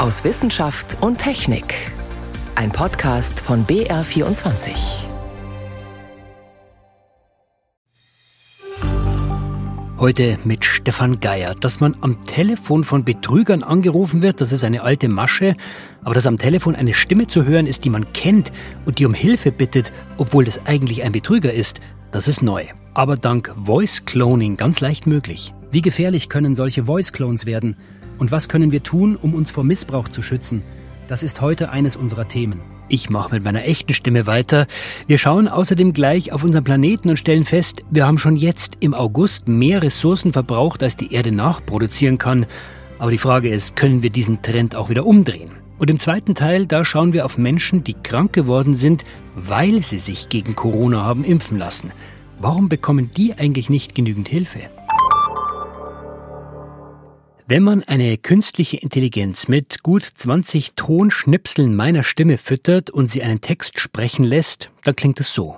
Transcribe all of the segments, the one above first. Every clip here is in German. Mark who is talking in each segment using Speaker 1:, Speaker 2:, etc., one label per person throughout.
Speaker 1: aus Wissenschaft und Technik. Ein Podcast von BR24.
Speaker 2: Heute mit Stefan Geier. Dass man am Telefon von Betrügern angerufen wird, das ist eine alte Masche. Aber dass am Telefon eine Stimme zu hören ist, die man kennt und die um Hilfe bittet, obwohl das eigentlich ein Betrüger ist, das ist neu. Aber dank Voice Cloning ganz leicht möglich. Wie gefährlich können solche Voice Clones werden? Und was können wir tun, um uns vor Missbrauch zu schützen? Das ist heute eines unserer Themen. Ich mache mit meiner echten Stimme weiter. Wir schauen außerdem gleich auf unseren Planeten und stellen fest, wir haben schon jetzt im August mehr Ressourcen verbraucht, als die Erde nachproduzieren kann. Aber die Frage ist, können wir diesen Trend auch wieder umdrehen? Und im zweiten Teil, da schauen wir auf Menschen, die krank geworden sind, weil sie sich gegen Corona haben impfen lassen. Warum bekommen die eigentlich nicht genügend Hilfe? Wenn man eine künstliche Intelligenz mit gut 20 Tonschnipseln meiner Stimme füttert und sie einen Text sprechen lässt, dann klingt es so.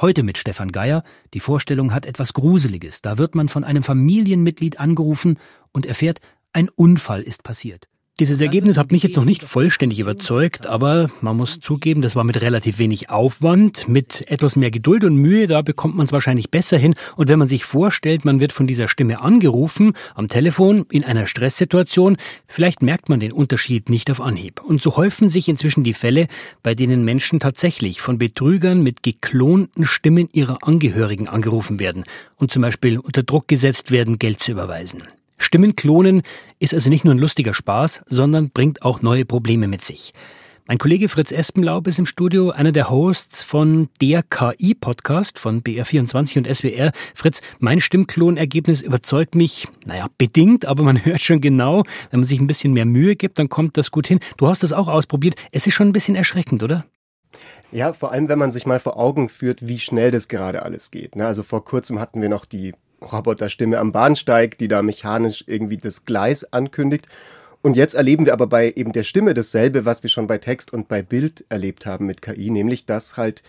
Speaker 2: Heute mit Stefan Geier. Die Vorstellung hat etwas Gruseliges. Da wird man von einem Familienmitglied angerufen und erfährt, ein Unfall ist passiert. Dieses Ergebnis hat mich jetzt noch nicht vollständig überzeugt, aber man muss zugeben, das war mit relativ wenig Aufwand, mit etwas mehr Geduld und Mühe, da bekommt man es wahrscheinlich besser hin. Und wenn man sich vorstellt, man wird von dieser Stimme angerufen, am Telefon, in einer Stresssituation, vielleicht merkt man den Unterschied nicht auf Anhieb. Und so häufen sich inzwischen die Fälle, bei denen Menschen tatsächlich von Betrügern mit geklonten Stimmen ihrer Angehörigen angerufen werden und zum Beispiel unter Druck gesetzt werden, Geld zu überweisen. Stimmenklonen ist also nicht nur ein lustiger Spaß, sondern bringt auch neue Probleme mit sich. Mein Kollege Fritz Espenlaub ist im Studio, einer der Hosts von der KI-Podcast von BR24 und SWR. Fritz, mein Stimmklonergebnis überzeugt mich, naja, bedingt, aber man hört schon genau, wenn man sich ein bisschen mehr Mühe gibt, dann kommt das gut hin. Du hast das auch ausprobiert. Es ist schon ein bisschen erschreckend, oder?
Speaker 3: Ja, vor allem, wenn man sich mal vor Augen führt, wie schnell das gerade alles geht. Ne? Also vor kurzem hatten wir noch die Roboterstimme am Bahnsteig, die da mechanisch irgendwie das Gleis ankündigt. Und jetzt erleben wir aber bei eben der Stimme dasselbe, was wir schon bei Text und bei Bild erlebt haben mit KI, nämlich dass halt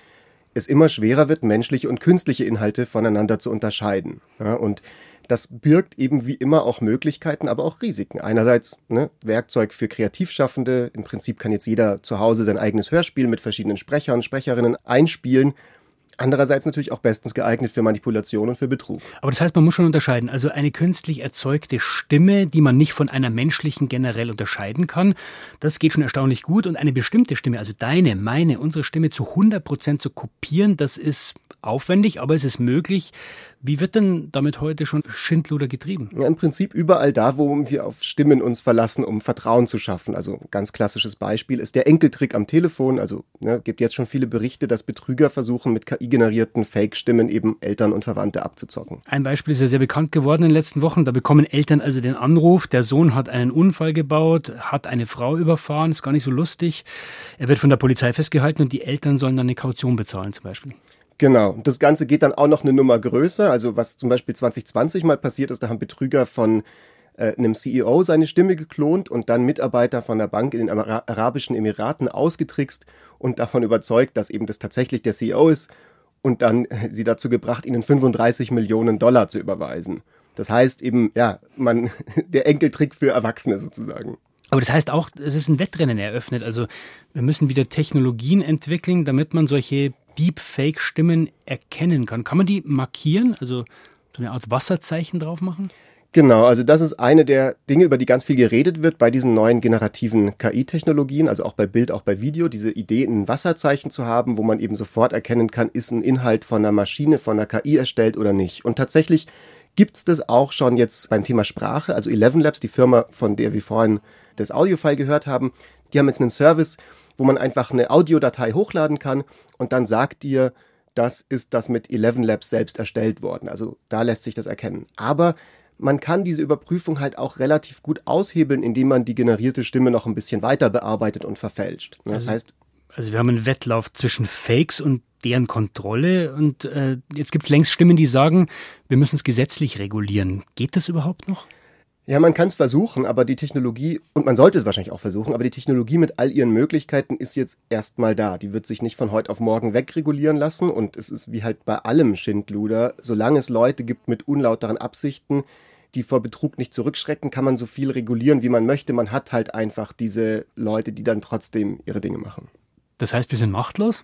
Speaker 3: es immer schwerer wird, menschliche und künstliche Inhalte voneinander zu unterscheiden. Ja, und das birgt eben wie immer auch Möglichkeiten, aber auch Risiken. Einerseits ne, Werkzeug für Kreativschaffende. Im Prinzip kann jetzt jeder zu Hause sein eigenes Hörspiel mit verschiedenen Sprechern, Sprecherinnen einspielen Andererseits natürlich auch bestens geeignet für Manipulation und für Betrug.
Speaker 2: Aber das heißt, man muss schon unterscheiden. Also eine künstlich erzeugte Stimme, die man nicht von einer menschlichen generell unterscheiden kann, das geht schon erstaunlich gut. Und eine bestimmte Stimme, also deine, meine, unsere Stimme zu 100 Prozent zu kopieren, das ist aufwendig, aber es ist möglich. Wie wird denn damit heute schon Schindluder getrieben?
Speaker 3: Ja, Im Prinzip überall da, wo wir auf Stimmen uns verlassen, um Vertrauen zu schaffen. Also ganz klassisches Beispiel ist der Enkeltrick am Telefon. Also ne, gibt jetzt schon viele Berichte, dass Betrüger versuchen, mit KI-generierten Fake-Stimmen eben Eltern und Verwandte abzuzocken.
Speaker 2: Ein Beispiel ist ja sehr bekannt geworden in den letzten Wochen. Da bekommen Eltern also den Anruf, der Sohn hat einen Unfall gebaut, hat eine Frau überfahren, ist gar nicht so lustig. Er wird von der Polizei festgehalten und die Eltern sollen dann eine Kaution bezahlen zum Beispiel.
Speaker 3: Genau. Das Ganze geht dann auch noch eine Nummer größer. Also was zum Beispiel 2020 mal passiert ist, da haben Betrüger von äh, einem CEO seine Stimme geklont und dann Mitarbeiter von der Bank in den Ara Arabischen Emiraten ausgetrickst und davon überzeugt, dass eben das tatsächlich der CEO ist und dann äh, sie dazu gebracht, ihnen 35 Millionen Dollar zu überweisen. Das heißt eben, ja, man, der Enkeltrick für Erwachsene sozusagen.
Speaker 2: Aber das heißt auch, es ist ein Wettrennen eröffnet. Also wir müssen wieder Technologien entwickeln, damit man solche Deepfake-Stimmen erkennen kann. Kann man die markieren, also so eine Art Wasserzeichen drauf machen?
Speaker 3: Genau, also das ist eine der Dinge, über die ganz viel geredet wird bei diesen neuen generativen KI-Technologien, also auch bei Bild, auch bei Video, diese Idee, ein Wasserzeichen zu haben, wo man eben sofort erkennen kann, ist ein Inhalt von einer Maschine, von einer KI erstellt oder nicht. Und tatsächlich gibt es das auch schon jetzt beim Thema Sprache, also Eleven Labs, die Firma, von der wir vorhin das Audiofile gehört haben, die haben jetzt einen Service, wo man einfach eine Audiodatei hochladen kann und dann sagt dir, das ist das mit Eleven Labs selbst erstellt worden. Also da lässt sich das erkennen. Aber man kann diese Überprüfung halt auch relativ gut aushebeln, indem man die generierte Stimme noch ein bisschen weiter bearbeitet und verfälscht.
Speaker 2: Das also, heißt, also wir haben einen Wettlauf zwischen Fakes und deren Kontrolle und äh, jetzt gibt es längst Stimmen, die sagen, wir müssen es gesetzlich regulieren. Geht das überhaupt noch?
Speaker 3: Ja, man kann es versuchen, aber die Technologie, und man sollte es wahrscheinlich auch versuchen, aber die Technologie mit all ihren Möglichkeiten ist jetzt erstmal da. Die wird sich nicht von heute auf morgen wegregulieren lassen und es ist wie halt bei allem Schindluder, solange es Leute gibt mit unlauteren Absichten, die vor Betrug nicht zurückschrecken, kann man so viel regulieren, wie man möchte. Man hat halt einfach diese Leute, die dann trotzdem ihre Dinge machen.
Speaker 2: Das heißt, wir sind machtlos?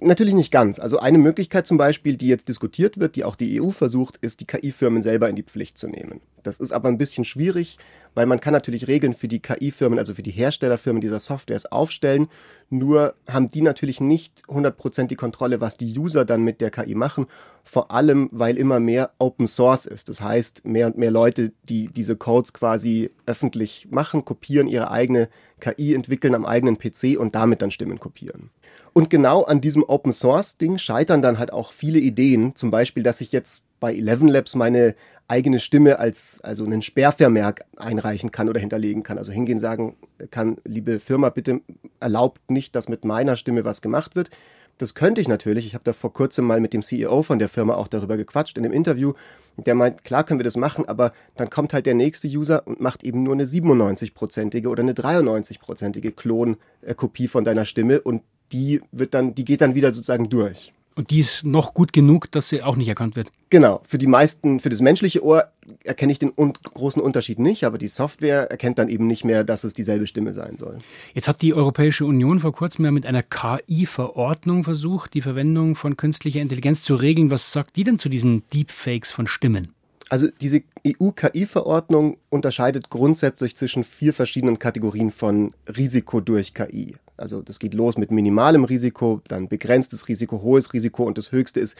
Speaker 3: Natürlich nicht ganz. Also eine Möglichkeit zum Beispiel, die jetzt diskutiert wird, die auch die EU versucht, ist, die KI-Firmen selber in die Pflicht zu nehmen. Das ist aber ein bisschen schwierig, weil man kann natürlich Regeln für die KI-Firmen, also für die Herstellerfirmen dieser Softwares aufstellen. Nur haben die natürlich nicht 100% die Kontrolle, was die User dann mit der KI machen. Vor allem, weil immer mehr Open Source ist. Das heißt, mehr und mehr Leute, die diese Codes quasi öffentlich machen, kopieren ihre eigene KI, entwickeln am eigenen PC und damit dann Stimmen kopieren. Und genau an diesem Open Source Ding scheitern dann halt auch viele Ideen. Zum Beispiel, dass ich jetzt bei Eleven Labs meine eigene Stimme als also einen Sperrvermerk einreichen kann oder hinterlegen kann. Also hingehen sagen kann, liebe Firma, bitte erlaubt nicht, dass mit meiner Stimme was gemacht wird. Das könnte ich natürlich. Ich habe da vor kurzem mal mit dem CEO von der Firma auch darüber gequatscht in einem Interview. Der meint, klar können wir das machen, aber dann kommt halt der nächste User und macht eben nur eine 97-prozentige oder eine 93-prozentige Klonkopie von deiner Stimme und die wird dann, die geht dann wieder sozusagen durch.
Speaker 2: Und die ist noch gut genug, dass sie auch nicht erkannt wird.
Speaker 3: Genau. Für die meisten, für das menschliche Ohr erkenne ich den un großen Unterschied nicht, aber die Software erkennt dann eben nicht mehr, dass es dieselbe Stimme sein soll.
Speaker 2: Jetzt hat die Europäische Union vor kurzem ja mit einer KI-Verordnung versucht, die Verwendung von künstlicher Intelligenz zu regeln. Was sagt die denn zu diesen Deepfakes von Stimmen?
Speaker 3: Also diese EU-KI-Verordnung unterscheidet grundsätzlich zwischen vier verschiedenen Kategorien von Risiko durch KI. Also das geht los mit minimalem Risiko, dann begrenztes Risiko, hohes Risiko und das höchste ist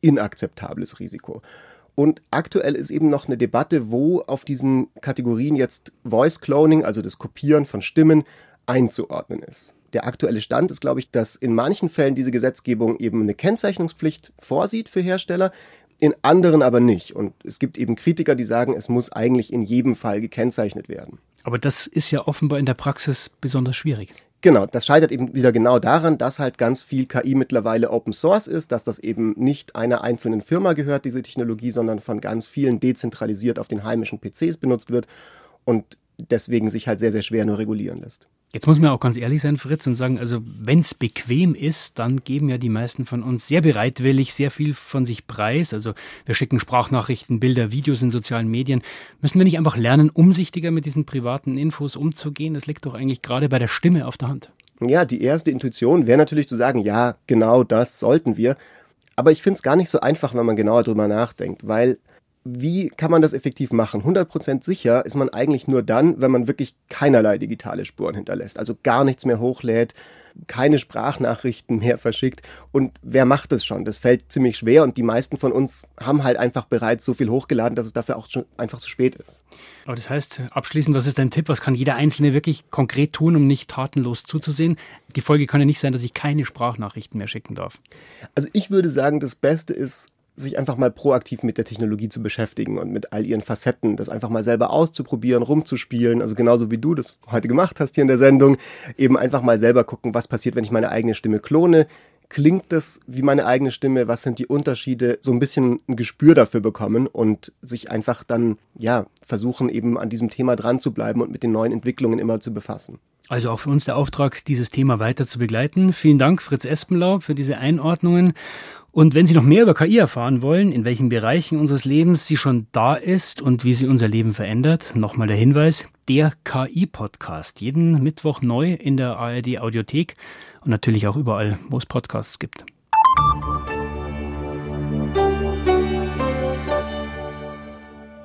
Speaker 3: inakzeptables Risiko. Und aktuell ist eben noch eine Debatte, wo auf diesen Kategorien jetzt Voice Cloning, also das Kopieren von Stimmen, einzuordnen ist. Der aktuelle Stand ist, glaube ich, dass in manchen Fällen diese Gesetzgebung eben eine Kennzeichnungspflicht vorsieht für Hersteller, in anderen aber nicht. Und es gibt eben Kritiker, die sagen, es muss eigentlich in jedem Fall gekennzeichnet werden.
Speaker 2: Aber das ist ja offenbar in der Praxis besonders schwierig.
Speaker 3: Genau, das scheitert eben wieder genau daran, dass halt ganz viel KI mittlerweile Open Source ist, dass das eben nicht einer einzelnen Firma gehört, diese Technologie, sondern von ganz vielen dezentralisiert auf den heimischen PCs benutzt wird und deswegen sich halt sehr, sehr schwer nur regulieren lässt.
Speaker 2: Jetzt muss man auch ganz ehrlich sein, Fritz, und sagen, also wenn es bequem ist, dann geben ja die meisten von uns sehr bereitwillig sehr viel von sich preis. Also wir schicken Sprachnachrichten, Bilder, Videos in sozialen Medien. Müssen wir nicht einfach lernen, umsichtiger mit diesen privaten Infos umzugehen? Das liegt doch eigentlich gerade bei der Stimme auf der Hand.
Speaker 3: Ja, die erste Intuition wäre natürlich zu sagen, ja, genau das sollten wir. Aber ich finde es gar nicht so einfach, wenn man genauer drüber nachdenkt, weil wie kann man das effektiv machen? 100% sicher ist man eigentlich nur dann, wenn man wirklich keinerlei digitale Spuren hinterlässt, also gar nichts mehr hochlädt, keine Sprachnachrichten mehr verschickt. Und wer macht das schon? Das fällt ziemlich schwer und die meisten von uns haben halt einfach bereits so viel hochgeladen, dass es dafür auch schon einfach zu spät ist.
Speaker 2: Aber das heißt, abschließend, was ist dein Tipp? Was kann jeder Einzelne wirklich konkret tun, um nicht tatenlos zuzusehen? Die Folge kann ja nicht sein, dass ich keine Sprachnachrichten mehr schicken darf.
Speaker 3: Also ich würde sagen, das Beste ist, sich einfach mal proaktiv mit der Technologie zu beschäftigen und mit all ihren Facetten, das einfach mal selber auszuprobieren, rumzuspielen, also genauso wie du das heute gemacht hast hier in der Sendung, eben einfach mal selber gucken, was passiert, wenn ich meine eigene Stimme klone. Klingt das wie meine eigene Stimme? Was sind die Unterschiede? So ein bisschen ein Gespür dafür bekommen und sich einfach dann, ja, versuchen eben an diesem Thema dran zu bleiben und mit den neuen Entwicklungen immer zu befassen.
Speaker 2: Also auch für uns der Auftrag, dieses Thema weiter zu begleiten. Vielen Dank, Fritz Espenlaub, für diese Einordnungen. Und wenn Sie noch mehr über KI erfahren wollen, in welchen Bereichen unseres Lebens sie schon da ist und wie sie unser Leben verändert, nochmal der Hinweis, der KI-Podcast, jeden Mittwoch neu in der ARD Audiothek und natürlich auch überall, wo es Podcasts gibt.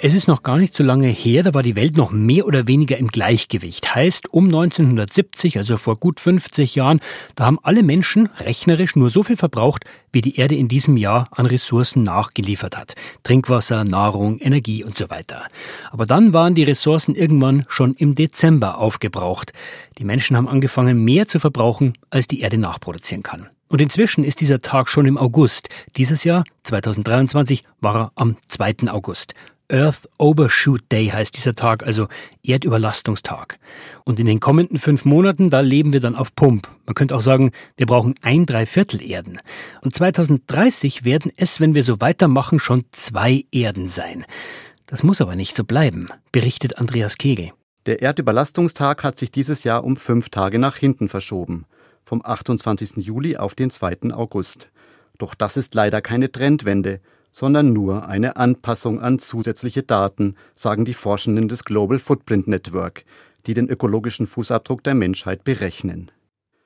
Speaker 2: Es ist noch gar nicht so lange her, da war die Welt noch mehr oder weniger im Gleichgewicht. Heißt, um 1970, also vor gut 50 Jahren, da haben alle Menschen rechnerisch nur so viel verbraucht, wie die Erde in diesem Jahr an Ressourcen nachgeliefert hat. Trinkwasser, Nahrung, Energie und so weiter. Aber dann waren die Ressourcen irgendwann schon im Dezember aufgebraucht. Die Menschen haben angefangen, mehr zu verbrauchen, als die Erde nachproduzieren kann. Und inzwischen ist dieser Tag schon im August. Dieses Jahr, 2023, war er am 2. August. Earth Overshoot Day heißt dieser Tag, also Erdüberlastungstag. Und in den kommenden fünf Monaten, da leben wir dann auf Pump. Man könnte auch sagen, wir brauchen ein Dreiviertel Erden. Und 2030 werden es, wenn wir so weitermachen, schon zwei Erden sein. Das muss aber nicht so bleiben, berichtet Andreas Kegel.
Speaker 4: Der Erdüberlastungstag hat sich dieses Jahr um fünf Tage nach hinten verschoben. Vom 28. Juli auf den 2. August. Doch das ist leider keine Trendwende sondern nur eine Anpassung an zusätzliche Daten, sagen die Forschenden des Global Footprint Network, die den ökologischen Fußabdruck der Menschheit berechnen.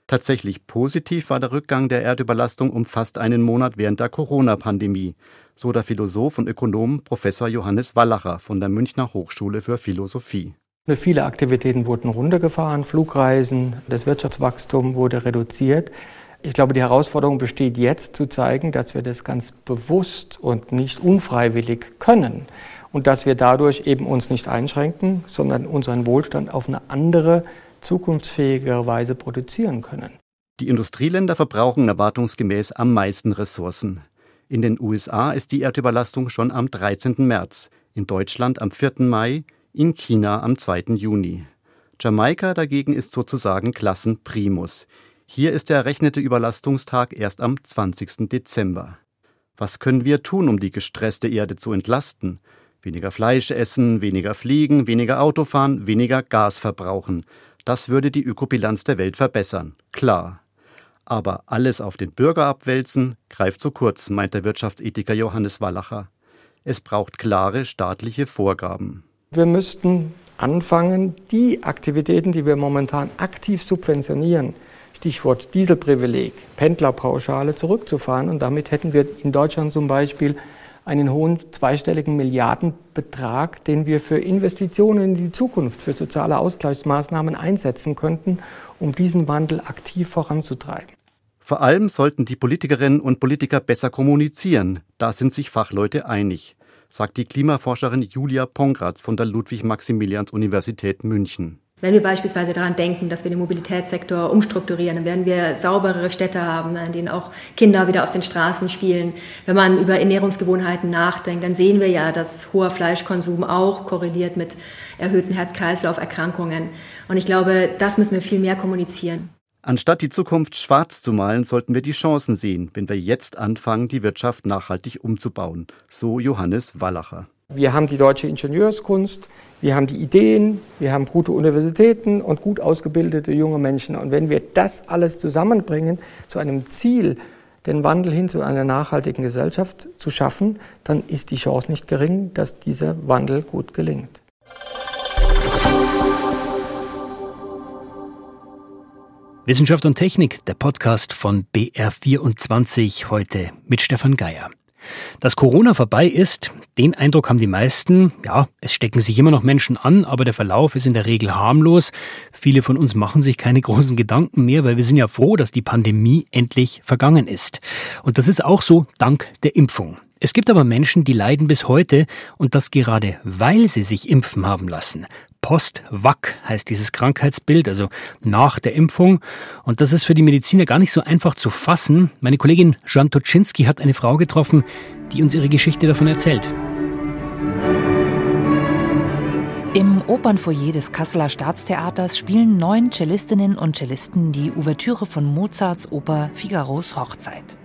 Speaker 4: Tatsächlich positiv war der Rückgang der Erdüberlastung um fast einen Monat während der Corona-Pandemie, so der Philosoph und Ökonom Professor Johannes Wallacher von der Münchner Hochschule für Philosophie.
Speaker 5: Viele Aktivitäten wurden runtergefahren, Flugreisen, das Wirtschaftswachstum wurde reduziert. Ich glaube, die Herausforderung besteht jetzt zu zeigen, dass wir das ganz bewusst und nicht unfreiwillig können und dass wir dadurch eben uns nicht einschränken, sondern unseren Wohlstand auf eine andere, zukunftsfähigere Weise produzieren können.
Speaker 4: Die Industrieländer verbrauchen erwartungsgemäß am meisten Ressourcen. In den USA ist die Erdüberlastung schon am 13. März, in Deutschland am 4. Mai, in China am 2. Juni. Jamaika dagegen ist sozusagen Klassenprimus. Hier ist der errechnete Überlastungstag erst am 20. Dezember. Was können wir tun, um die gestresste Erde zu entlasten? Weniger Fleisch essen, weniger fliegen, weniger Autofahren, weniger Gas verbrauchen. Das würde die Ökobilanz der Welt verbessern. Klar. Aber alles auf den Bürger abwälzen, greift zu kurz, meint der Wirtschaftsethiker Johannes Wallacher. Es braucht klare staatliche Vorgaben.
Speaker 5: Wir müssten anfangen, die Aktivitäten, die wir momentan aktiv subventionieren, Stichwort Dieselprivileg, Pendlerpauschale zurückzufahren. Und damit hätten wir in Deutschland zum Beispiel einen hohen zweistelligen Milliardenbetrag, den wir für Investitionen in die Zukunft, für soziale Ausgleichsmaßnahmen einsetzen könnten, um diesen Wandel aktiv voranzutreiben.
Speaker 4: Vor allem sollten die Politikerinnen und Politiker besser kommunizieren. Da sind sich Fachleute einig sagt die Klimaforscherin Julia Pongratz von der Ludwig-Maximilians-Universität München.
Speaker 6: Wenn wir beispielsweise daran denken, dass wir den Mobilitätssektor umstrukturieren, dann werden wir sauberere Städte haben, in denen auch Kinder wieder auf den Straßen spielen. Wenn man über Ernährungsgewohnheiten nachdenkt, dann sehen wir ja, dass hoher Fleischkonsum auch korreliert mit erhöhten Herz-Kreislauf-Erkrankungen. Und ich glaube, das müssen wir viel mehr kommunizieren.
Speaker 4: Anstatt die Zukunft schwarz zu malen, sollten wir die Chancen sehen, wenn wir jetzt anfangen, die Wirtschaft nachhaltig umzubauen. So Johannes Wallacher.
Speaker 5: Wir haben die deutsche Ingenieurskunst, wir haben die Ideen, wir haben gute Universitäten und gut ausgebildete junge Menschen. Und wenn wir das alles zusammenbringen zu einem Ziel, den Wandel hin zu einer nachhaltigen Gesellschaft zu schaffen, dann ist die Chance nicht gering, dass dieser Wandel gut gelingt.
Speaker 2: Wissenschaft und Technik, der Podcast von BR24 heute mit Stefan Geier. Dass Corona vorbei ist, den Eindruck haben die meisten. Ja, es stecken sich immer noch Menschen an, aber der Verlauf ist in der Regel harmlos. Viele von uns machen sich keine großen Gedanken mehr, weil wir sind ja froh, dass die Pandemie endlich vergangen ist. Und das ist auch so dank der Impfung. Es gibt aber Menschen, die leiden bis heute und das gerade, weil sie sich impfen haben lassen. Post-Vac heißt dieses Krankheitsbild, also nach der Impfung. Und das ist für die Mediziner gar nicht so einfach zu fassen. Meine Kollegin Jan Toczynski hat eine Frau getroffen, die uns ihre Geschichte davon erzählt.
Speaker 1: Im Opernfoyer des Kasseler Staatstheaters spielen neun Cellistinnen und Cellisten die Ouvertüre von Mozarts Oper Figaros Hochzeit.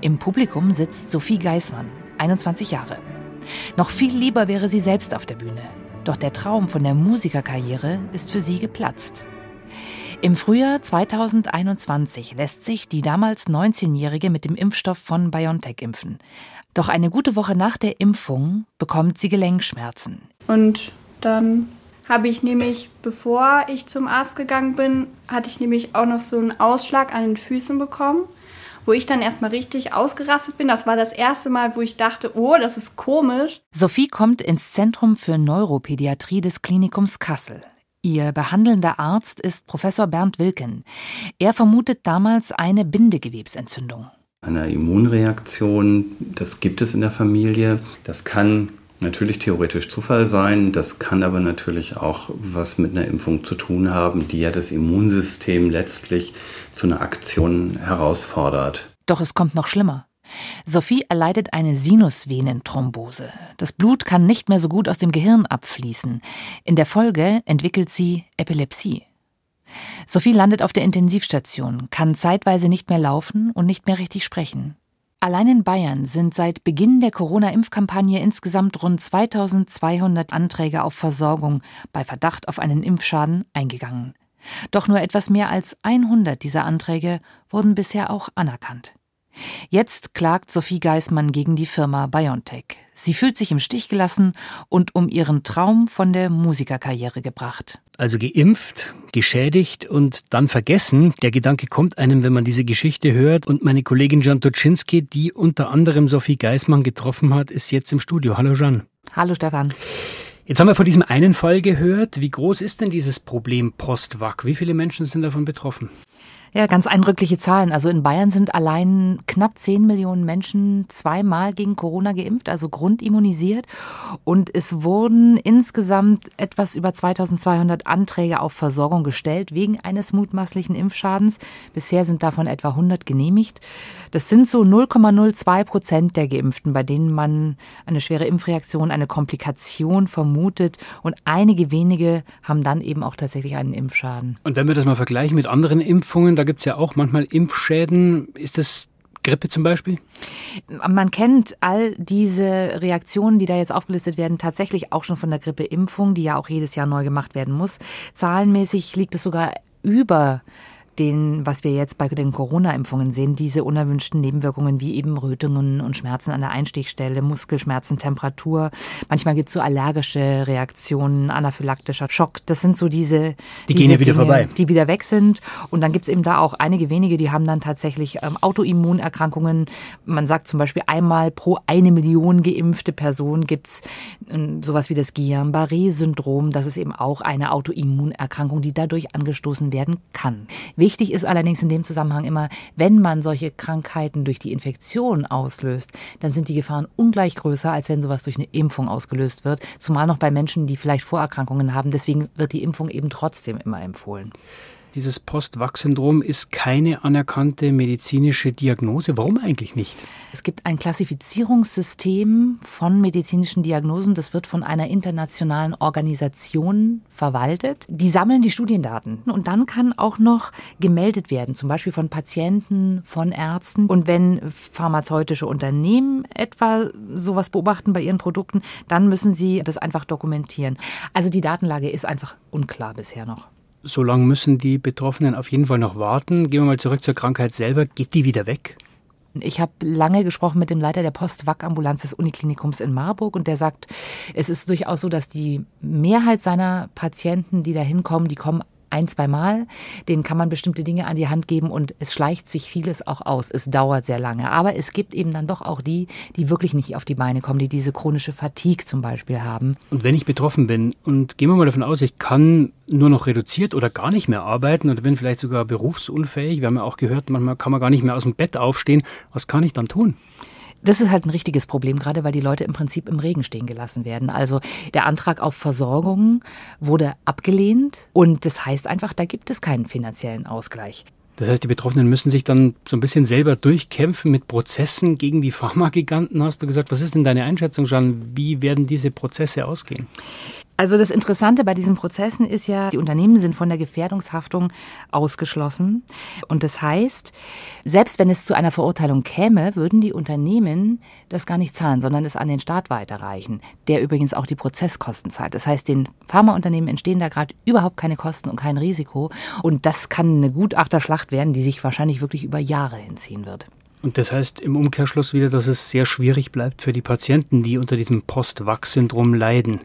Speaker 1: Im Publikum sitzt Sophie Geismann, 21 Jahre. Noch viel lieber wäre sie selbst auf der Bühne. Doch der Traum von der Musikerkarriere ist für sie geplatzt. Im Frühjahr 2021 lässt sich die damals 19-Jährige mit dem Impfstoff von BioNTech impfen. Doch eine gute Woche nach der Impfung bekommt sie Gelenkschmerzen.
Speaker 7: Und dann habe ich nämlich, bevor ich zum Arzt gegangen bin, hatte ich nämlich auch noch so einen Ausschlag an den Füßen bekommen wo ich dann erstmal richtig ausgerastet bin. Das war das erste Mal, wo ich dachte, oh, das ist komisch.
Speaker 1: Sophie kommt ins Zentrum für Neuropädiatrie des Klinikums Kassel. Ihr behandelnder Arzt ist Professor Bernd Wilken. Er vermutet damals eine Bindegewebsentzündung.
Speaker 8: Eine Immunreaktion, das gibt es in der Familie. Das kann natürlich theoretisch Zufall sein. Das kann aber natürlich auch was mit einer Impfung zu tun haben, die ja das Immunsystem letztlich zu einer Aktion herausfordert.
Speaker 1: Doch es kommt noch schlimmer. Sophie erleidet eine Sinusvenenthrombose. Das Blut kann nicht mehr so gut aus dem Gehirn abfließen. In der Folge entwickelt sie Epilepsie. Sophie landet auf der Intensivstation, kann zeitweise nicht mehr laufen und nicht mehr richtig sprechen. Allein in Bayern sind seit Beginn der Corona-Impfkampagne insgesamt rund 2200 Anträge auf Versorgung bei Verdacht auf einen Impfschaden eingegangen. Doch nur etwas mehr als 100 dieser Anträge wurden bisher auch anerkannt. Jetzt klagt Sophie Geismann gegen die Firma BioNTech. Sie fühlt sich im Stich gelassen und um ihren Traum von der Musikerkarriere gebracht.
Speaker 2: Also geimpft, geschädigt und dann vergessen. Der Gedanke kommt einem, wenn man diese Geschichte hört. Und meine Kollegin Jan Toczynski, die unter anderem Sophie Geismann getroffen hat, ist jetzt im Studio. Hallo Jan.
Speaker 1: Hallo Stefan.
Speaker 2: Jetzt haben wir von diesem einen Fall gehört. Wie groß ist denn dieses Problem Postwag? Wie viele Menschen sind davon betroffen?
Speaker 1: Ja, ganz eindrückliche Zahlen. Also in Bayern sind allein knapp 10 Millionen Menschen zweimal gegen Corona geimpft, also grundimmunisiert. Und es wurden insgesamt etwas über 2200 Anträge auf Versorgung gestellt wegen eines mutmaßlichen Impfschadens. Bisher sind davon etwa 100 genehmigt. Das sind so 0,02 Prozent der Geimpften, bei denen man eine schwere Impfreaktion, eine Komplikation vermutet. Und einige wenige haben dann eben auch tatsächlich einen Impfschaden.
Speaker 2: Und wenn wir das mal vergleichen mit anderen Impfungen, da gibt es ja auch manchmal Impfschäden. Ist das Grippe zum Beispiel?
Speaker 1: Man kennt all diese Reaktionen, die da jetzt aufgelistet werden, tatsächlich auch schon von der Grippeimpfung, die ja auch jedes Jahr neu gemacht werden muss. Zahlenmäßig liegt es sogar über den, was wir jetzt bei den Corona-Impfungen sehen, diese unerwünschten Nebenwirkungen wie eben Rötungen und Schmerzen an der Einstichstelle, Muskelschmerzen, Temperatur. Manchmal gibt es so allergische Reaktionen, anaphylaktischer Schock. Das sind so diese,
Speaker 2: die diese gehen ja wieder Dinge, vorbei.
Speaker 1: die wieder weg sind. Und dann gibt es eben da auch einige wenige, die haben dann tatsächlich ähm, Autoimmunerkrankungen. Man sagt zum Beispiel einmal pro eine Million geimpfte Person gibt es ähm, sowas wie das Guillain-Barré-Syndrom. Das ist eben auch eine Autoimmunerkrankung, die dadurch angestoßen werden kann. Wichtig ist allerdings in dem Zusammenhang immer, wenn man solche Krankheiten durch die Infektion auslöst, dann sind die Gefahren ungleich größer, als wenn sowas durch eine Impfung ausgelöst wird. Zumal noch bei Menschen, die vielleicht Vorerkrankungen haben. Deswegen wird die Impfung eben trotzdem immer empfohlen.
Speaker 2: Dieses Post-Wach-Syndrom ist keine anerkannte medizinische Diagnose. Warum eigentlich nicht?
Speaker 1: Es gibt ein Klassifizierungssystem von medizinischen Diagnosen. Das wird von einer internationalen Organisation verwaltet. Die sammeln die Studiendaten. Und dann kann auch noch gemeldet werden, zum Beispiel von Patienten, von Ärzten. Und wenn pharmazeutische Unternehmen etwa sowas beobachten bei ihren Produkten, dann müssen sie das einfach dokumentieren. Also die Datenlage ist einfach unklar bisher noch
Speaker 2: so lange müssen die Betroffenen auf jeden Fall noch warten. Gehen wir mal zurück zur Krankheit selber. Geht die wieder weg?
Speaker 1: Ich habe lange gesprochen mit dem Leiter der Post-Wack-Ambulanz des Uniklinikums in Marburg und der sagt, es ist durchaus so, dass die Mehrheit seiner Patienten, die da hinkommen, die kommen ein, zwei Mal. Denen kann man bestimmte Dinge an die Hand geben und es schleicht sich vieles auch aus. Es dauert sehr lange. Aber es gibt eben dann doch auch die, die wirklich nicht auf die Beine kommen, die diese chronische Fatigue zum Beispiel haben.
Speaker 2: Und wenn ich betroffen bin und gehen wir mal davon aus, ich kann nur noch reduziert oder gar nicht mehr arbeiten oder bin vielleicht sogar berufsunfähig. Wir haben ja auch gehört, manchmal kann man gar nicht mehr aus dem Bett aufstehen. Was kann ich dann tun?
Speaker 1: Das ist halt ein richtiges Problem, gerade weil die Leute im Prinzip im Regen stehen gelassen werden. Also der Antrag auf Versorgung wurde abgelehnt und das heißt einfach, da gibt es keinen finanziellen Ausgleich.
Speaker 2: Das heißt, die Betroffenen müssen sich dann so ein bisschen selber durchkämpfen mit Prozessen gegen die Pharmagiganten, hast du gesagt. Was ist denn deine Einschätzung, Jean? Wie werden diese Prozesse ausgehen?
Speaker 1: Also das Interessante bei diesen Prozessen ist ja, die Unternehmen sind von der Gefährdungshaftung ausgeschlossen. Und das heißt, selbst wenn es zu einer Verurteilung käme, würden die Unternehmen das gar nicht zahlen, sondern es an den Staat weiterreichen, der übrigens auch die Prozesskosten zahlt. Das heißt, den Pharmaunternehmen entstehen da gerade überhaupt keine Kosten und kein Risiko. Und das kann eine Gutachterschlacht werden, die sich wahrscheinlich wirklich über Jahre hinziehen wird.
Speaker 2: Und das heißt im Umkehrschluss wieder, dass es sehr schwierig bleibt für die Patienten, die unter diesem Post-Wach-Syndrom leiden.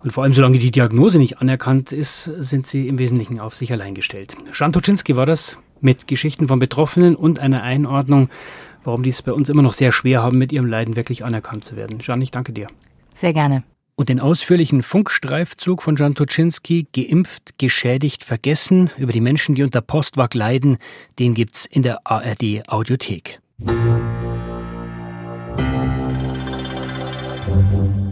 Speaker 2: Und vor allem, solange die Diagnose nicht anerkannt ist, sind sie im Wesentlichen auf sich allein gestellt. Jan Toczynski war das mit Geschichten von Betroffenen und einer Einordnung, warum die es bei uns immer noch sehr schwer haben, mit ihrem Leiden wirklich anerkannt zu werden. Jan, ich danke dir.
Speaker 1: Sehr gerne.
Speaker 2: Und den ausführlichen Funkstreifzug von Jan Toczynski, geimpft, geschädigt, vergessen, über die Menschen, die unter Postwag leiden, den gibt's in der ARD Audiothek.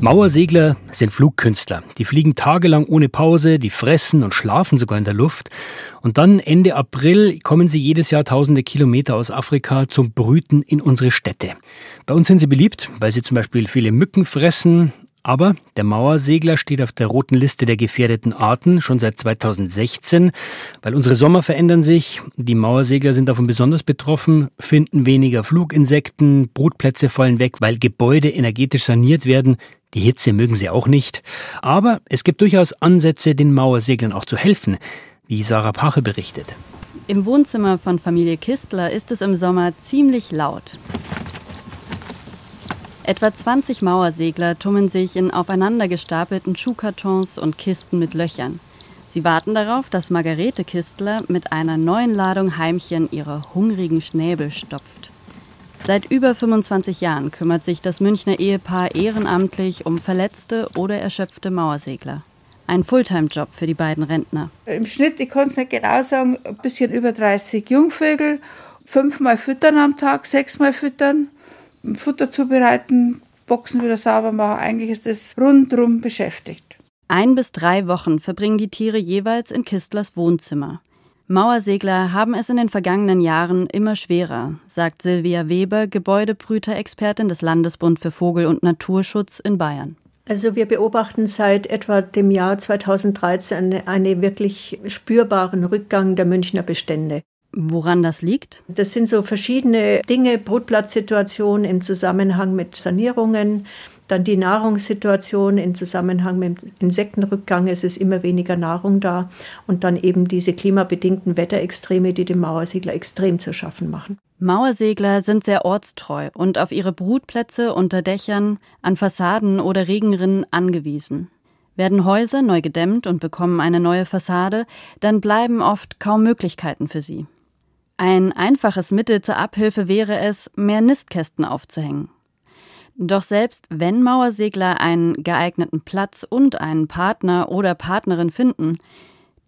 Speaker 2: Mauersegler sind Flugkünstler. Die fliegen tagelang ohne Pause, die fressen und schlafen sogar in der Luft. Und dann Ende April kommen sie jedes Jahr tausende Kilometer aus Afrika zum Brüten in unsere Städte. Bei uns sind sie beliebt, weil sie zum Beispiel viele Mücken fressen, aber der Mauersegler steht auf der roten Liste der gefährdeten Arten schon seit 2016, weil unsere Sommer verändern sich. Die Mauersegler sind davon besonders betroffen, finden weniger Fluginsekten, Brutplätze fallen weg, weil Gebäude energetisch saniert werden. Die Hitze mögen sie auch nicht. Aber es gibt durchaus Ansätze, den Mauerseglern auch zu helfen, wie Sarah Pache berichtet.
Speaker 9: Im Wohnzimmer von Familie Kistler ist es im Sommer ziemlich laut. Etwa 20 Mauersegler tummeln sich in aufeinander gestapelten Schuhkartons und Kisten mit Löchern. Sie warten darauf, dass Margarete Kistler mit einer neuen Ladung Heimchen ihre hungrigen Schnäbel stopft. Seit über 25 Jahren kümmert sich das Münchner Ehepaar ehrenamtlich um verletzte oder erschöpfte Mauersegler. Ein Fulltime-Job für die beiden Rentner.
Speaker 10: Im Schnitt, ich kann es nicht genau sagen, ein bisschen über 30 Jungvögel, fünfmal füttern am Tag, sechsmal füttern, Futter zubereiten, Boxen wieder sauber machen. Eigentlich ist es rundrum beschäftigt.
Speaker 9: Ein bis drei Wochen verbringen die Tiere jeweils in Kistlers Wohnzimmer. Mauersegler haben es in den vergangenen Jahren immer schwerer, sagt Silvia Weber, Gebäudebrüter-Expertin des Landesbund für Vogel- und Naturschutz in Bayern.
Speaker 11: Also wir beobachten seit etwa dem Jahr 2013 einen wirklich spürbaren Rückgang der Münchner Bestände.
Speaker 9: Woran das liegt?
Speaker 11: Das sind so verschiedene Dinge, Brutplatzsituationen im Zusammenhang mit Sanierungen, dann die Nahrungssituation im Zusammenhang mit Insektenrückgang, es ist immer weniger Nahrung da und dann eben diese klimabedingten Wetterextreme, die dem Mauersegler extrem zu schaffen machen.
Speaker 9: Mauersegler sind sehr ortstreu und auf ihre Brutplätze unter Dächern, an Fassaden oder Regenrinnen angewiesen. Werden Häuser neu gedämmt und bekommen eine neue Fassade, dann bleiben oft kaum Möglichkeiten für sie. Ein einfaches Mittel zur Abhilfe wäre es, mehr Nistkästen aufzuhängen. Doch selbst wenn Mauersegler einen geeigneten Platz und einen Partner oder Partnerin finden,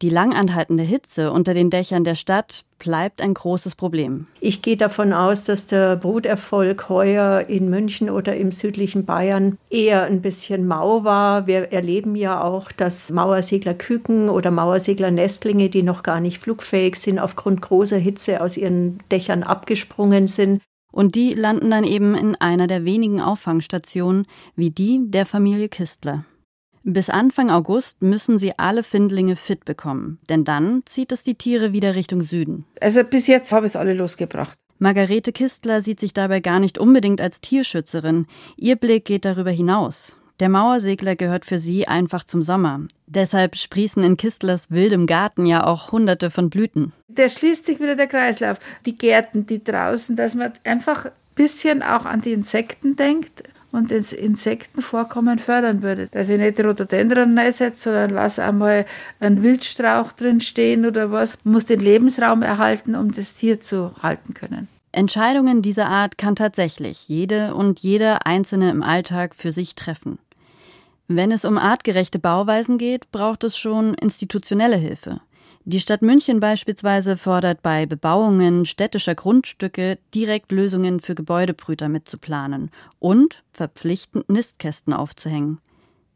Speaker 9: die langanhaltende Hitze unter den Dächern der Stadt bleibt ein großes Problem.
Speaker 11: Ich gehe davon aus, dass der Bruterfolg heuer in München oder im südlichen Bayern eher ein bisschen mau war. Wir erleben ja auch, dass Mauerseglerküken oder Mauersegler-Nestlinge, die noch gar nicht flugfähig sind, aufgrund großer Hitze aus ihren Dächern abgesprungen sind.
Speaker 9: Und die landen dann eben in einer der wenigen Auffangstationen, wie die der Familie Kistler. Bis Anfang August müssen sie alle Findlinge fit bekommen, denn dann zieht es die Tiere wieder Richtung Süden.
Speaker 10: Also bis jetzt habe ich es alle losgebracht.
Speaker 9: Margarete Kistler sieht sich dabei gar nicht unbedingt als Tierschützerin. Ihr Blick geht darüber hinaus. Der Mauersegler gehört für sie einfach zum Sommer. Deshalb sprießen in Kistlers wildem Garten ja auch hunderte von Blüten.
Speaker 10: Der schließt sich wieder der Kreislauf. Die Gärten, die draußen, dass man einfach ein bisschen auch an die Insekten denkt und das Insektenvorkommen fördern würde. Dass ich nicht Rhododendron reinsetze, sondern lass einmal einen Wildstrauch drin stehen oder was. Man muss den Lebensraum erhalten, um das Tier zu halten können.
Speaker 9: Entscheidungen dieser Art kann tatsächlich jede und jeder Einzelne im Alltag für sich treffen. Wenn es um artgerechte Bauweisen geht, braucht es schon institutionelle Hilfe. Die Stadt München beispielsweise fordert bei Bebauungen städtischer Grundstücke direkt Lösungen für Gebäudebrüter mitzuplanen und verpflichtend Nistkästen aufzuhängen.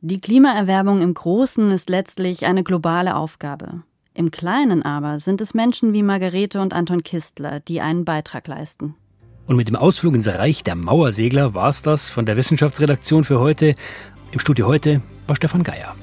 Speaker 9: Die Klimaerwärmung im Großen ist letztlich eine globale Aufgabe. Im Kleinen aber sind es Menschen wie Margarete und Anton Kistler, die einen Beitrag leisten.
Speaker 2: Und mit dem Ausflug ins Reich der Mauersegler war es das von der Wissenschaftsredaktion für heute. Im Studio heute war Stefan Geier.